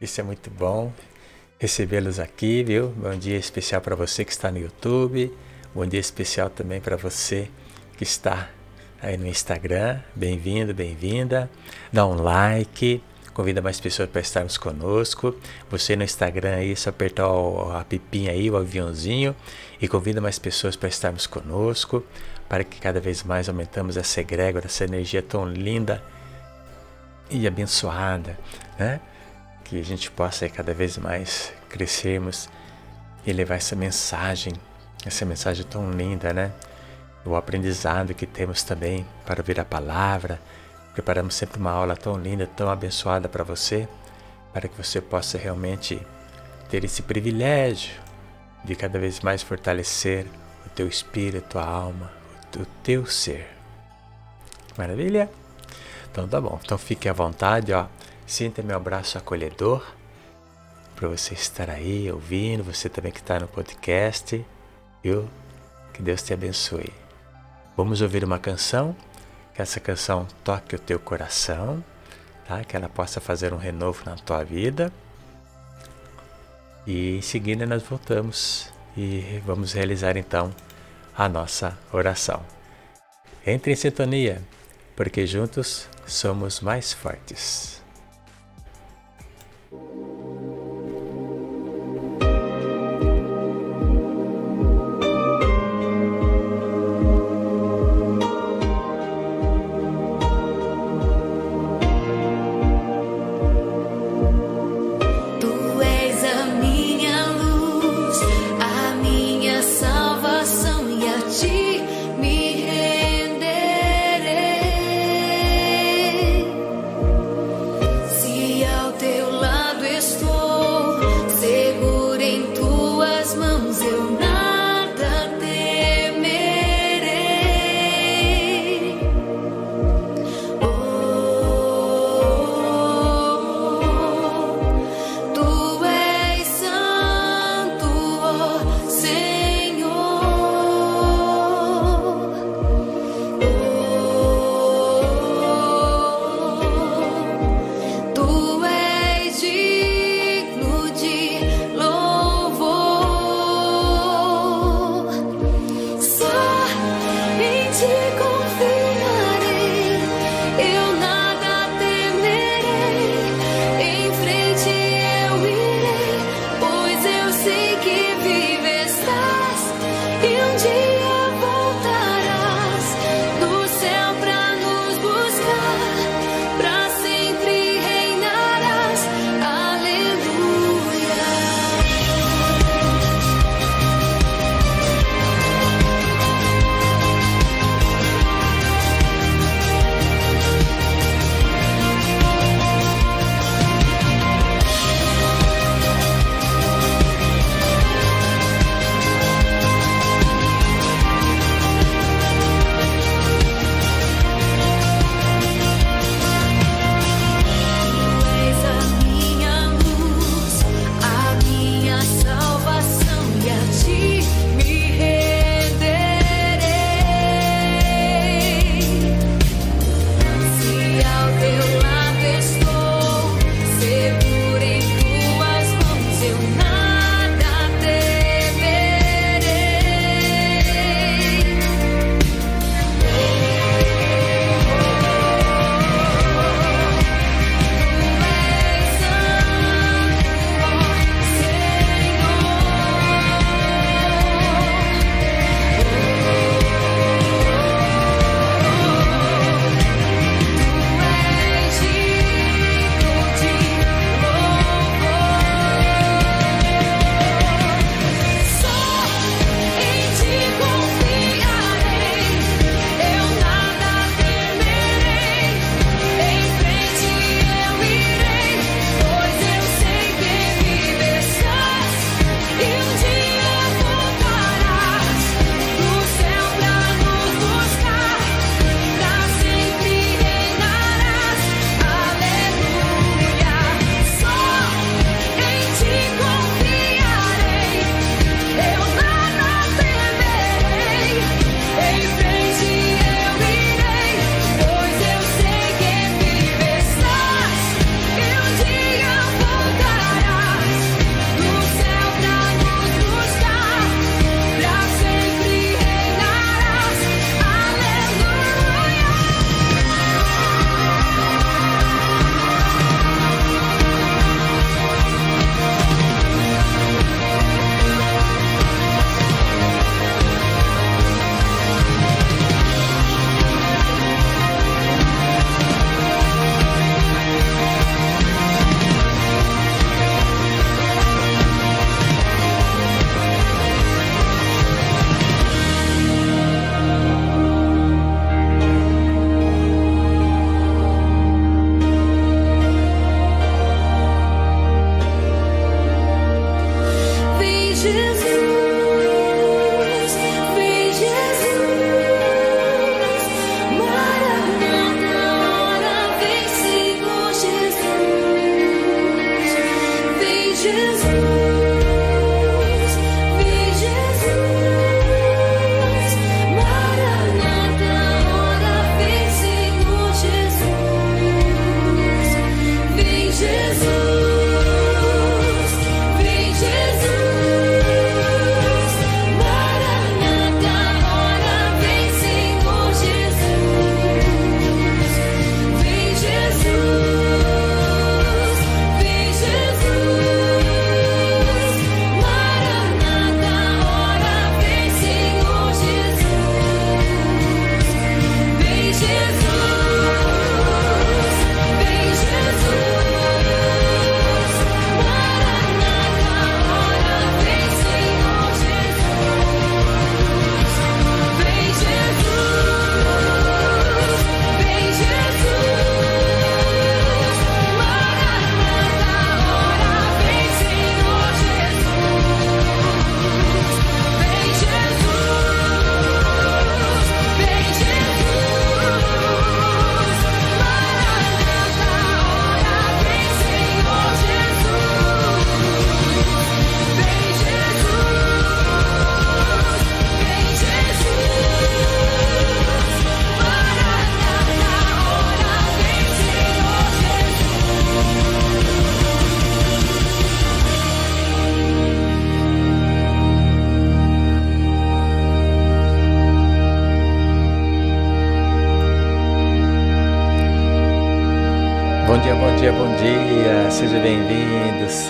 Isso é muito bom recebê-los aqui, viu? Bom dia especial para você que está no YouTube. Bom dia especial também para você que está aí no Instagram. Bem-vindo, bem-vinda. Dá um like, convida mais pessoas para estarmos conosco. Você no Instagram aí, só apertar a pipinha aí, o aviãozinho e convida mais pessoas para estarmos conosco, para que cada vez mais aumentamos essa egrégora, essa energia tão linda e abençoada, né? Que a gente possa cada vez mais crescermos e levar essa mensagem, essa mensagem tão linda, né? O aprendizado que temos também para ouvir a palavra. Preparamos sempre uma aula tão linda, tão abençoada para você, para que você possa realmente ter esse privilégio de cada vez mais fortalecer o teu espírito, a alma, o teu ser. Maravilha? Então tá bom. Então fique à vontade, ó. Sinta meu abraço acolhedor para você estar aí ouvindo, você também que está no podcast, viu? Que Deus te abençoe. Vamos ouvir uma canção, que essa canção toque o teu coração, tá? Que ela possa fazer um renovo na tua vida. E em seguida nós voltamos e vamos realizar então a nossa oração. Entre em sintonia, porque juntos somos mais fortes. Thank you.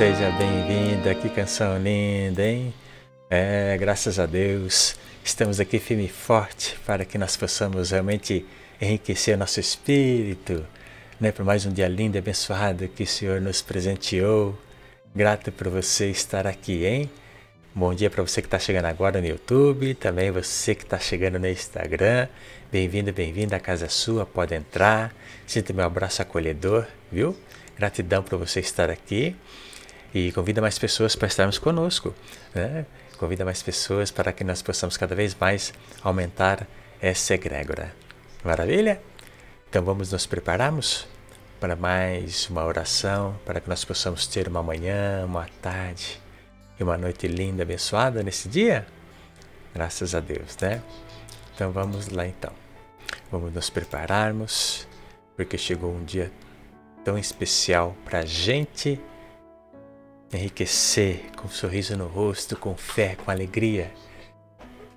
Seja bem-vinda. Que canção linda, hein? É, graças a Deus. Estamos aqui firme e forte para que nós possamos realmente enriquecer nosso espírito, né? Por mais um dia lindo e abençoado que o Senhor nos presenteou. Grato por você estar aqui, hein? Bom dia para você que está chegando agora no YouTube, também você que está chegando no Instagram. Bem-vindo, bem-vinda, a casa é sua, pode entrar. Sinta meu abraço acolhedor, viu? Gratidão por você estar aqui e convida mais pessoas para estarmos conosco, né? Convida mais pessoas para que nós possamos cada vez mais aumentar essa egrégora. Maravilha? Então vamos nos prepararmos para mais uma oração, para que nós possamos ter uma manhã, uma tarde e uma noite linda, abençoada nesse dia? Graças a Deus, né? Então vamos lá então. Vamos nos prepararmos, porque chegou um dia tão especial para a gente enriquecer com um sorriso no rosto, com fé, com alegria.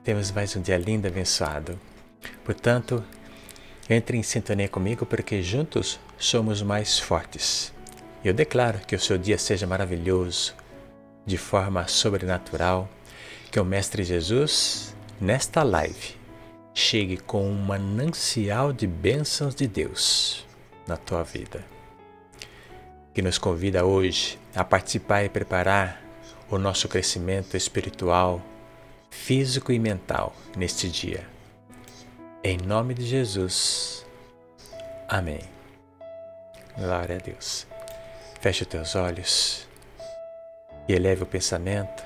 Temos mais um dia lindo, abençoado. Portanto, entre em sintonia comigo, porque juntos somos mais fortes. Eu declaro que o seu dia seja maravilhoso, de forma sobrenatural, que o Mestre Jesus, nesta live, chegue com um manancial de bênçãos de Deus na tua vida. Que nos convida hoje a participar e preparar o nosso crescimento espiritual, físico e mental neste dia. Em nome de Jesus. Amém. Glória a Deus. Feche os teus olhos e eleve o pensamento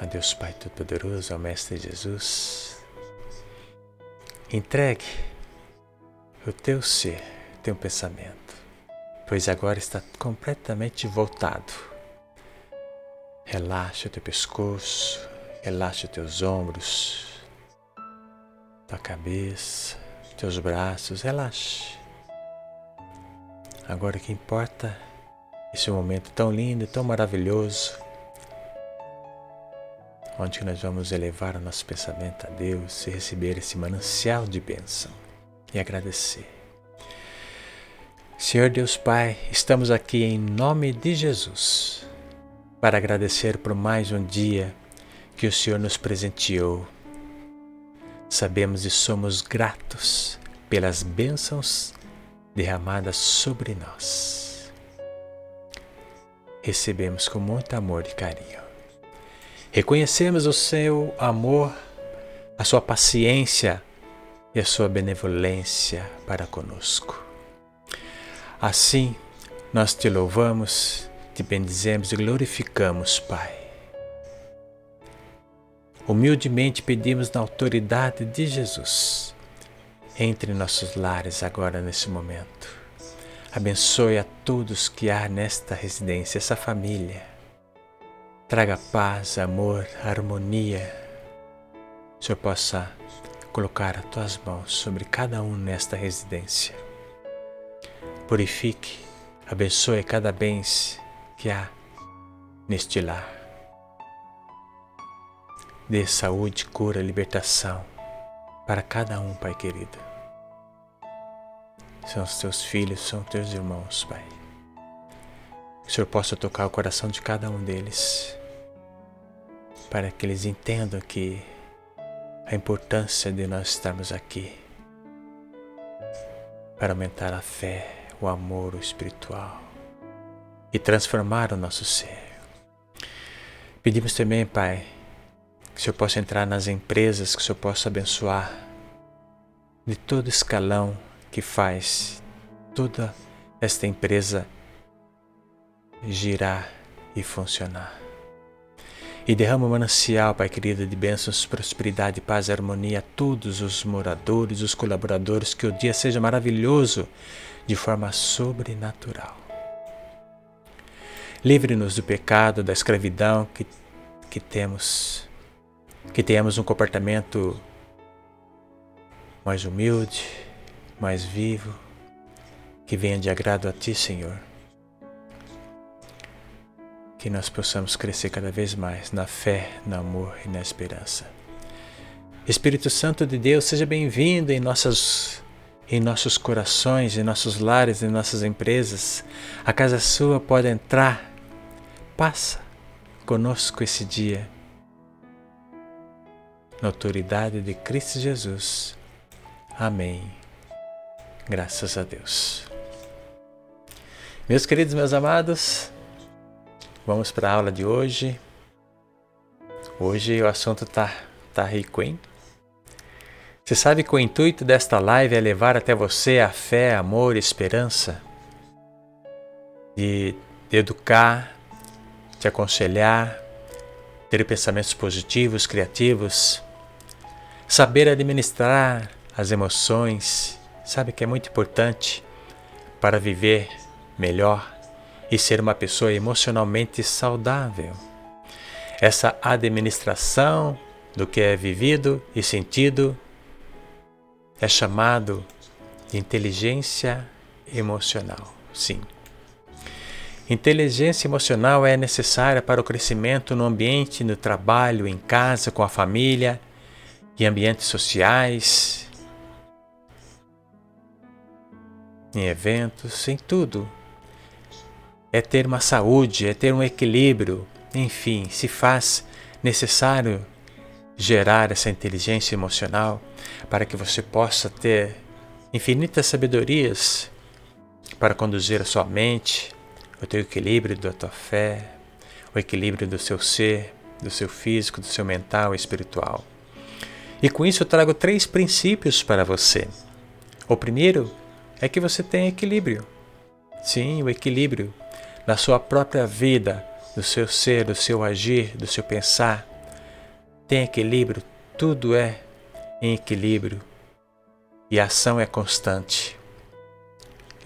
a Deus Pai Todo-Poderoso, ao Mestre Jesus. Entregue o teu ser, teu pensamento, pois agora está completamente voltado. Relaxa o teu pescoço, relaxa os teus ombros, tua cabeça, teus braços, relaxe. Agora o que importa esse momento tão lindo, tão maravilhoso, onde nós vamos elevar o nosso pensamento a Deus e receber esse manancial de bênção e agradecer. Senhor Deus Pai, estamos aqui em nome de Jesus para agradecer por mais um dia que o Senhor nos presenteou. Sabemos e somos gratos pelas bênçãos derramadas sobre nós recebemos com muito amor e carinho. Reconhecemos o seu amor, a sua paciência e a sua benevolência para conosco. Assim, nós te louvamos, te bendizemos e glorificamos, Pai. Humildemente pedimos na autoridade de Jesus, entre nossos lares agora nesse momento Abençoe a todos que há nesta residência, essa família. Traga paz, amor, harmonia. O Senhor possa colocar as tuas mãos sobre cada um nesta residência. Purifique, abençoe cada bem que há neste lar. Dê saúde, cura, libertação para cada um, Pai querido são os teus filhos, são teus irmãos, Pai. Que o Senhor possa tocar o coração de cada um deles, para que eles entendam que a importância de nós estarmos aqui para aumentar a fé, o amor, o espiritual e transformar o nosso ser. Pedimos também, Pai, que o Senhor possa entrar nas empresas, que o Senhor possa abençoar de todo escalão que faz toda esta empresa girar e funcionar. E derrama um manancial, Pai querido, de bênçãos, prosperidade, paz e harmonia a todos os moradores, os colaboradores, que o dia seja maravilhoso de forma sobrenatural. Livre-nos do pecado, da escravidão que, que temos, que tenhamos um comportamento mais humilde, mais vivo, que venha de agrado a Ti, Senhor. Que nós possamos crescer cada vez mais na fé, no amor e na esperança. Espírito Santo de Deus, seja bem-vindo em nossas em nossos corações, em nossos lares, em nossas empresas. A casa sua pode entrar. Passa conosco esse dia. Na autoridade de Cristo Jesus. Amém. Graças a Deus. Meus queridos, meus amados, vamos para a aula de hoje. Hoje o assunto tá, tá rico, hein? Você sabe que o intuito desta live é levar até você a fé, amor, esperança, de, educar, te aconselhar, ter pensamentos positivos, criativos, saber administrar as emoções, sabe que é muito importante para viver melhor e ser uma pessoa emocionalmente saudável. Essa administração do que é vivido e sentido é chamado de inteligência emocional. Sim. Inteligência emocional é necessária para o crescimento no ambiente, no trabalho, em casa, com a família, em ambientes sociais, em eventos, em tudo. É ter uma saúde, é ter um equilíbrio, enfim, se faz necessário gerar essa inteligência emocional para que você possa ter infinitas sabedorias para conduzir a sua mente, o teu equilíbrio da tua fé, o equilíbrio do seu ser, do seu físico, do seu mental e espiritual. E com isso eu trago três princípios para você. O primeiro é que você tem equilíbrio. Sim, o equilíbrio na sua própria vida, do seu ser, do seu agir, do seu pensar. Tem equilíbrio, tudo é em equilíbrio e a ação é constante.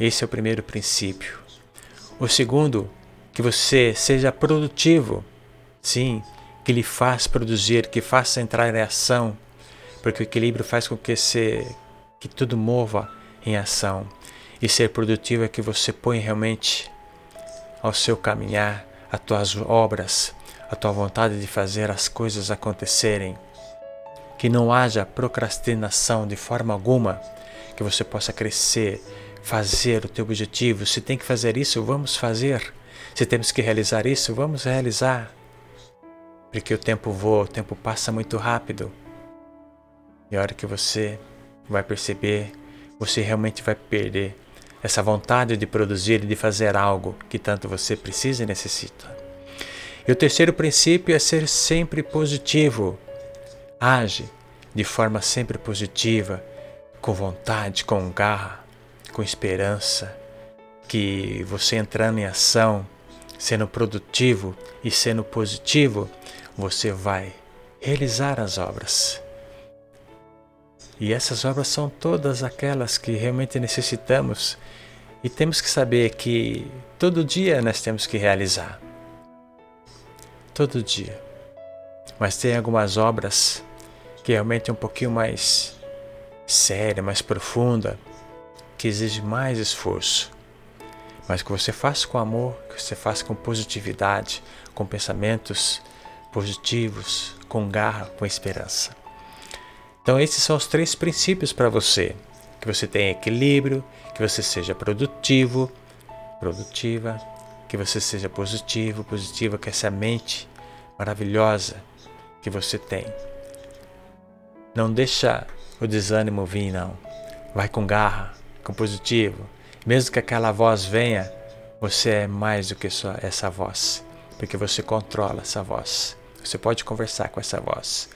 Esse é o primeiro princípio. O segundo, que você seja produtivo. Sim, que lhe faz produzir, que faça entrar em ação, porque o equilíbrio faz com que, se, que tudo mova em ação. E ser produtivo é que você põe realmente ao seu caminhar as tuas obras, a tua vontade de fazer as coisas acontecerem. Que não haja procrastinação de forma alguma, que você possa crescer, fazer o teu objetivo. Se tem que fazer isso, vamos fazer. Se temos que realizar isso, vamos realizar. Porque o tempo voa, o tempo passa muito rápido. E a hora que você vai perceber, você realmente vai perder essa vontade de produzir e de fazer algo que tanto você precisa e necessita. E o terceiro princípio é ser sempre positivo. Age de forma sempre positiva, com vontade, com garra, com esperança, que você entrando em ação, sendo produtivo e sendo positivo, você vai realizar as obras. E essas obras são todas aquelas que realmente necessitamos e temos que saber que todo dia nós temos que realizar. Todo dia. Mas tem algumas obras que realmente é um pouquinho mais séria, mais profunda, que exige mais esforço. Mas que você faça com amor, que você faça com positividade, com pensamentos positivos, com garra, com esperança. Então esses são os três princípios para você que você tenha equilíbrio, que você seja produtivo, produtiva, que você seja positivo, positiva, com essa mente maravilhosa que você tem. Não deixa o desânimo vir, não. Vai com garra, com positivo. Mesmo que aquela voz venha, você é mais do que só essa voz, porque você controla essa voz. Você pode conversar com essa voz.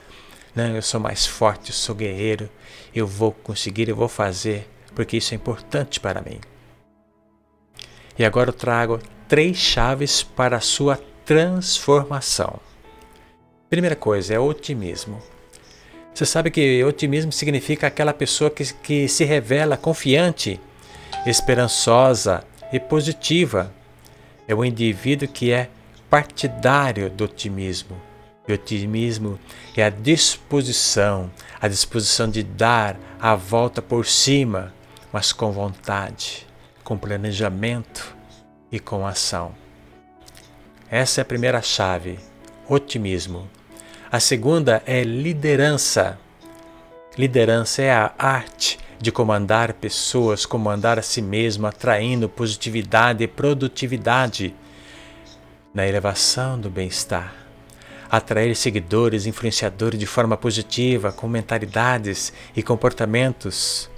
Não, eu sou mais forte, eu sou guerreiro, eu vou conseguir, eu vou fazer, porque isso é importante para mim. E agora eu trago três chaves para a sua transformação. Primeira coisa é otimismo. Você sabe que otimismo significa aquela pessoa que, que se revela confiante, esperançosa e positiva. É o indivíduo que é partidário do otimismo e otimismo é a disposição, a disposição de dar a volta por cima, mas com vontade, com planejamento e com ação. Essa é a primeira chave, otimismo. A segunda é liderança. Liderança é a arte, de comandar pessoas, comandar a si mesmo, atraindo positividade e produtividade na elevação do bem-estar. Atrair seguidores, influenciadores de forma positiva, com mentalidades e comportamentos,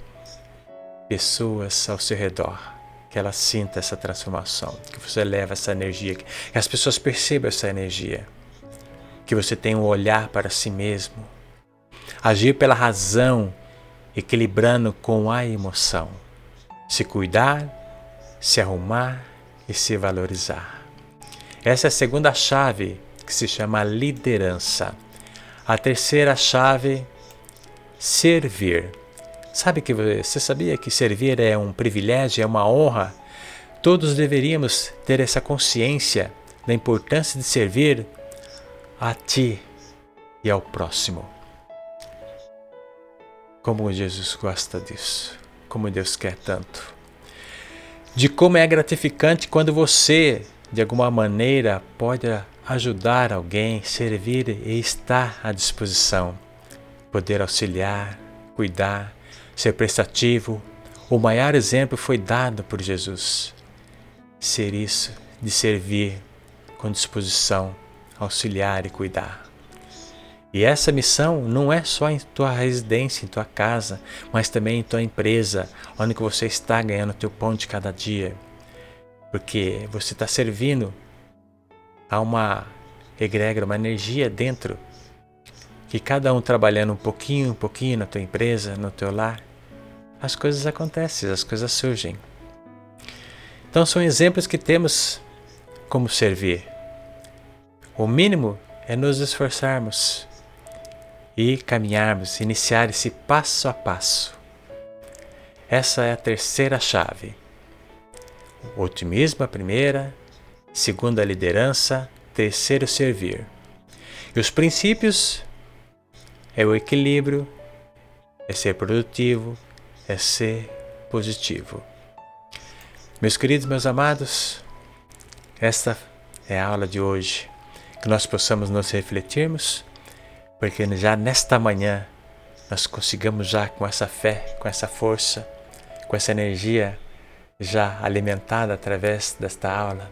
pessoas ao seu redor, que ela sinta essa transformação, que você leva essa energia, que as pessoas percebam essa energia, que você tenha um olhar para si mesmo, agir pela razão equilibrando com a emoção. Se cuidar, se arrumar e se valorizar. Essa é a segunda chave que se chama liderança. A terceira chave, servir. Sabe que você sabia que servir é um privilégio, é uma honra? Todos deveríamos ter essa consciência da importância de servir a ti e ao próximo. Como Jesus gosta disso, como Deus quer tanto. De como é gratificante quando você, de alguma maneira, pode ajudar alguém, servir e estar à disposição. Poder auxiliar, cuidar, ser prestativo. O maior exemplo foi dado por Jesus. Ser isso, de servir com disposição, auxiliar e cuidar. E essa missão não é só em tua residência, em tua casa, mas também em tua empresa, onde você está ganhando teu pão de cada dia. Porque você está servindo a uma egrégora, uma energia dentro, que cada um trabalhando um pouquinho, um pouquinho na tua empresa, no teu lar, as coisas acontecem, as coisas surgem. Então são exemplos que temos como servir. O mínimo é nos esforçarmos e caminharmos, iniciar esse passo a passo. Essa é a terceira chave. O otimismo, a primeira, segunda, a liderança, terceiro, servir. E os princípios é o equilíbrio, é ser produtivo, é ser positivo. Meus queridos, meus amados, esta é a aula de hoje. Que nós possamos nos refletirmos porque já nesta manhã nós consigamos já com essa fé, com essa força, com essa energia já alimentada através desta aula,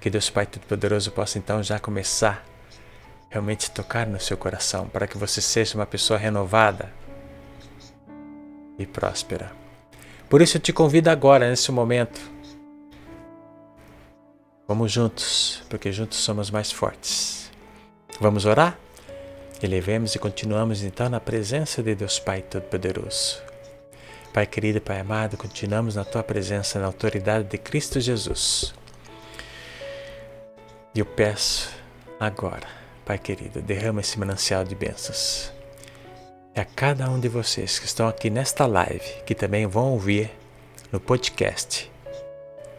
que Deus Pai Todo-Poderoso possa então já começar realmente tocar no seu coração, para que você seja uma pessoa renovada e próspera. Por isso eu te convido agora, nesse momento, vamos juntos, porque juntos somos mais fortes. Vamos orar? Elevemos e continuamos então na presença de Deus Pai Todo-Poderoso. Pai querido, Pai amado, continuamos na Tua presença, na autoridade de Cristo Jesus. E eu peço agora, Pai querido, derrama esse manancial de bênçãos. E a cada um de vocês que estão aqui nesta live, que também vão ouvir no podcast,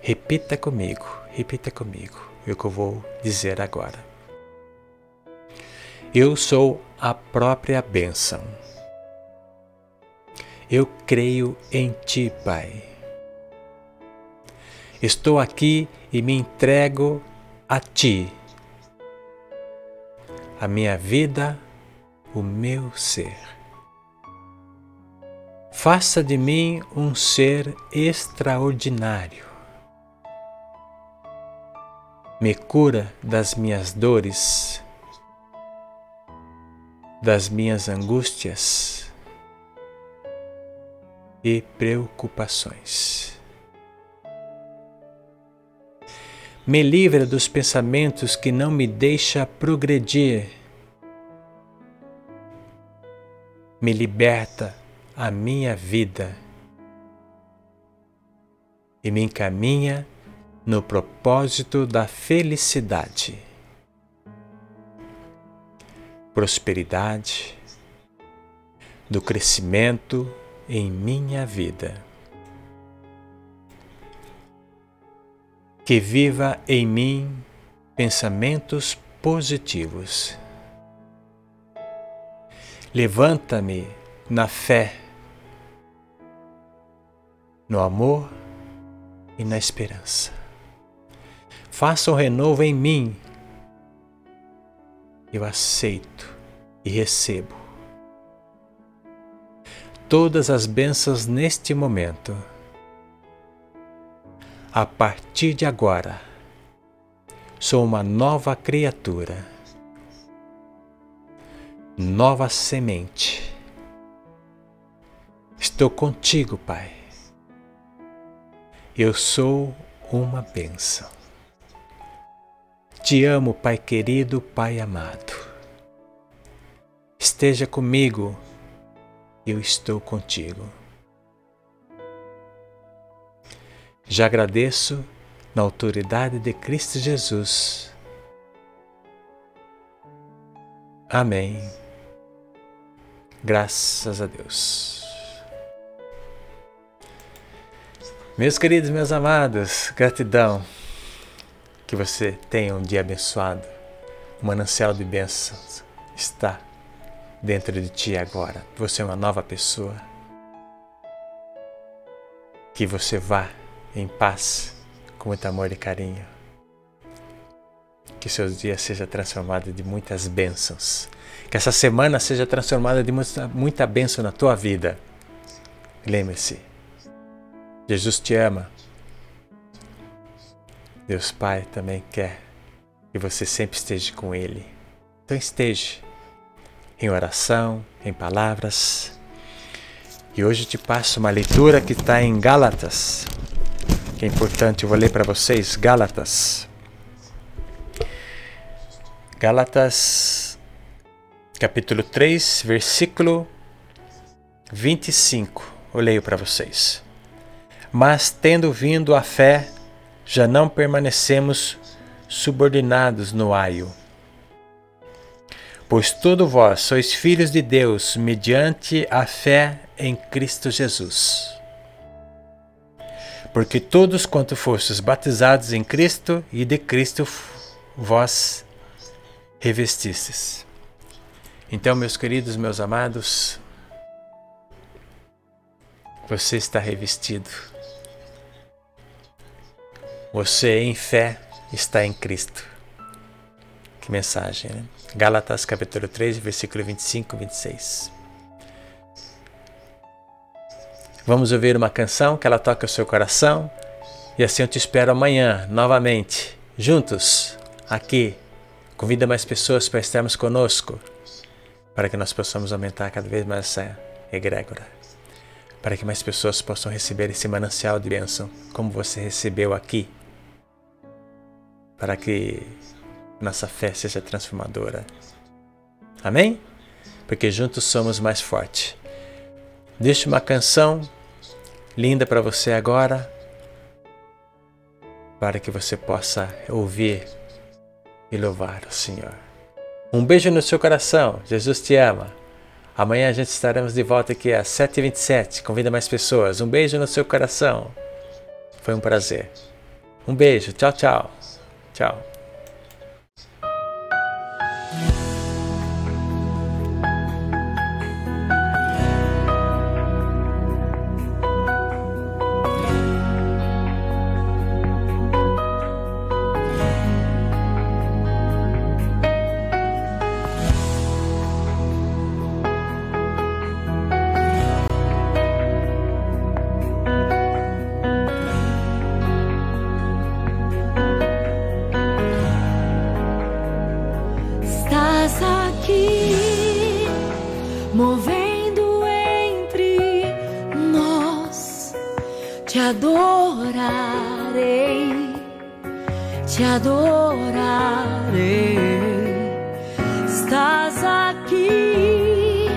repita comigo, repita comigo o que eu vou dizer agora. Eu sou a própria bênção. Eu creio em Ti, Pai. Estou aqui e me entrego a Ti, a minha vida, o meu ser. Faça de mim um ser extraordinário. Me cura das minhas dores das minhas angústias e preocupações. Me livra dos pensamentos que não me deixam progredir. Me liberta a minha vida e me encaminha no propósito da felicidade prosperidade, do crescimento em minha vida. Que viva em mim pensamentos positivos. Levanta-me na fé, no amor e na esperança. Faça um renovo em mim eu aceito e recebo todas as bênçãos neste momento. A partir de agora, sou uma nova criatura, nova semente. Estou contigo, Pai. Eu sou uma bênção. Te amo, Pai querido, Pai amado. Esteja comigo eu estou contigo. Já agradeço na autoridade de Cristo Jesus. Amém. Graças a Deus. Meus queridos, meus amados, gratidão. Que você tenha um dia abençoado. O manancial de bênçãos está dentro de ti agora. Você é uma nova pessoa. Que você vá em paz, com muito amor e carinho. Que seus dias sejam transformados de muitas bênçãos. Que essa semana seja transformada de muita, muita bênção na tua vida. Lembre-se, Jesus te ama. Deus Pai também quer que você sempre esteja com Ele. Então esteja em oração, em palavras. E hoje te passo uma leitura que está em Gálatas, que é importante, eu vou ler para vocês Gálatas. Gálatas, capítulo 3, versículo 25. Eu leio para vocês. Mas tendo vindo a fé, já não permanecemos subordinados no aio Pois todos vós sois filhos de Deus mediante a fé em Cristo Jesus. Porque todos quanto fostes batizados em Cristo e de Cristo vós revestistes. Então, meus queridos, meus amados, você está revestido. Você em fé está em Cristo. Que mensagem, né? Gálatas capítulo 3, versículo 25 e 26. Vamos ouvir uma canção que ela toca o seu coração e assim eu te espero amanhã novamente, juntos, aqui. Convida mais pessoas para estarmos conosco, para que nós possamos aumentar cada vez mais essa egrégora, para que mais pessoas possam receber esse manancial de bênção, como você recebeu aqui, para que nossa fé seja transformadora. Amém? Porque juntos somos mais fortes. Deixe uma canção linda para você agora, para que você possa ouvir e louvar o Senhor. Um beijo no seu coração. Jesus te ama. Amanhã a gente estaremos de volta aqui às 7h27. Convida mais pessoas. Um beijo no seu coração. Foi um prazer. Um beijo. Tchau, tchau. Tchau. Movendo entre nós. Te adorarei, te adorarei. Estás aqui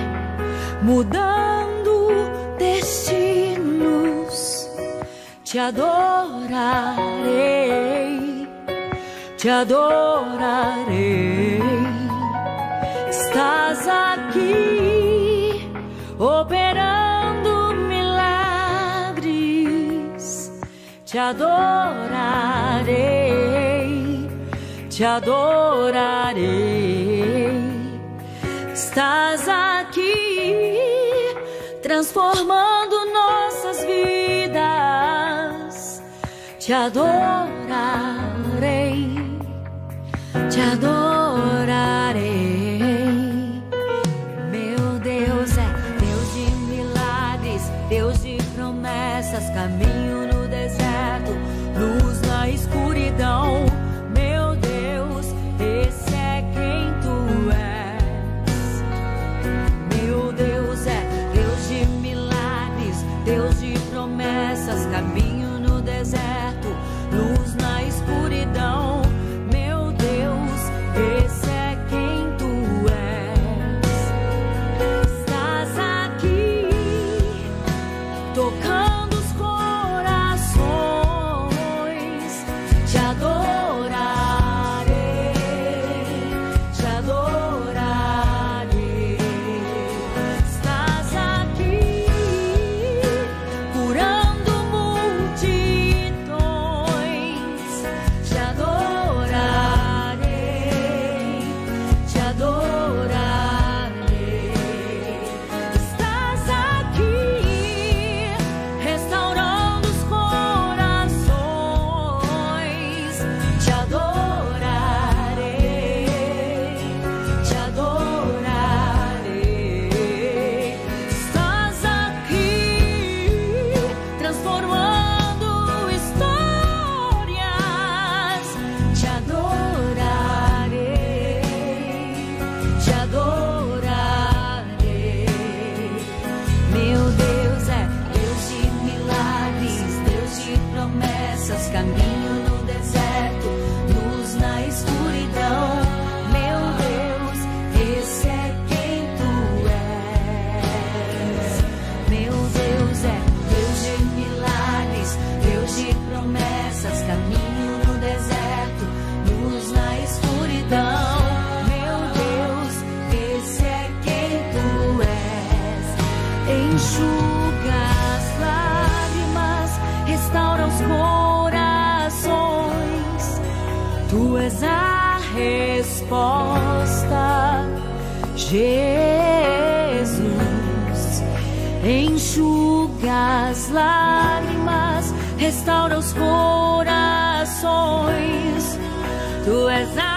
mudando destinos. Te adorarei, te adorarei. Te adorarei, te adorarei. Estás aqui transformando nossas vidas. Te adorarei, resposta. Jesus enxuga as lágrimas, restaura os corações. Tu és a